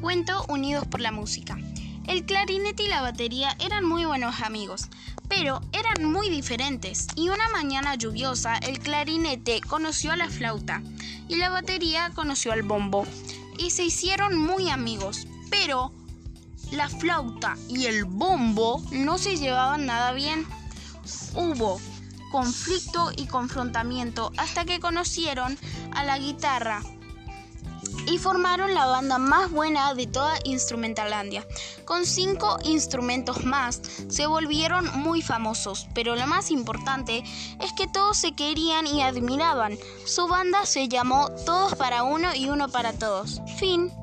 Cuento Unidos por la Música. El clarinete y la batería eran muy buenos amigos, pero eran muy diferentes y una mañana lluviosa el clarinete conoció a la flauta y la batería conoció al bombo y se hicieron muy amigos, pero la flauta y el bombo no se llevaban nada bien. Hubo conflicto y confrontamiento hasta que conocieron a la guitarra y formaron la banda más buena de toda Instrumentalandia. Con cinco instrumentos más se volvieron muy famosos, pero lo más importante es que todos se querían y admiraban. Su banda se llamó Todos para uno y uno para todos. Fin.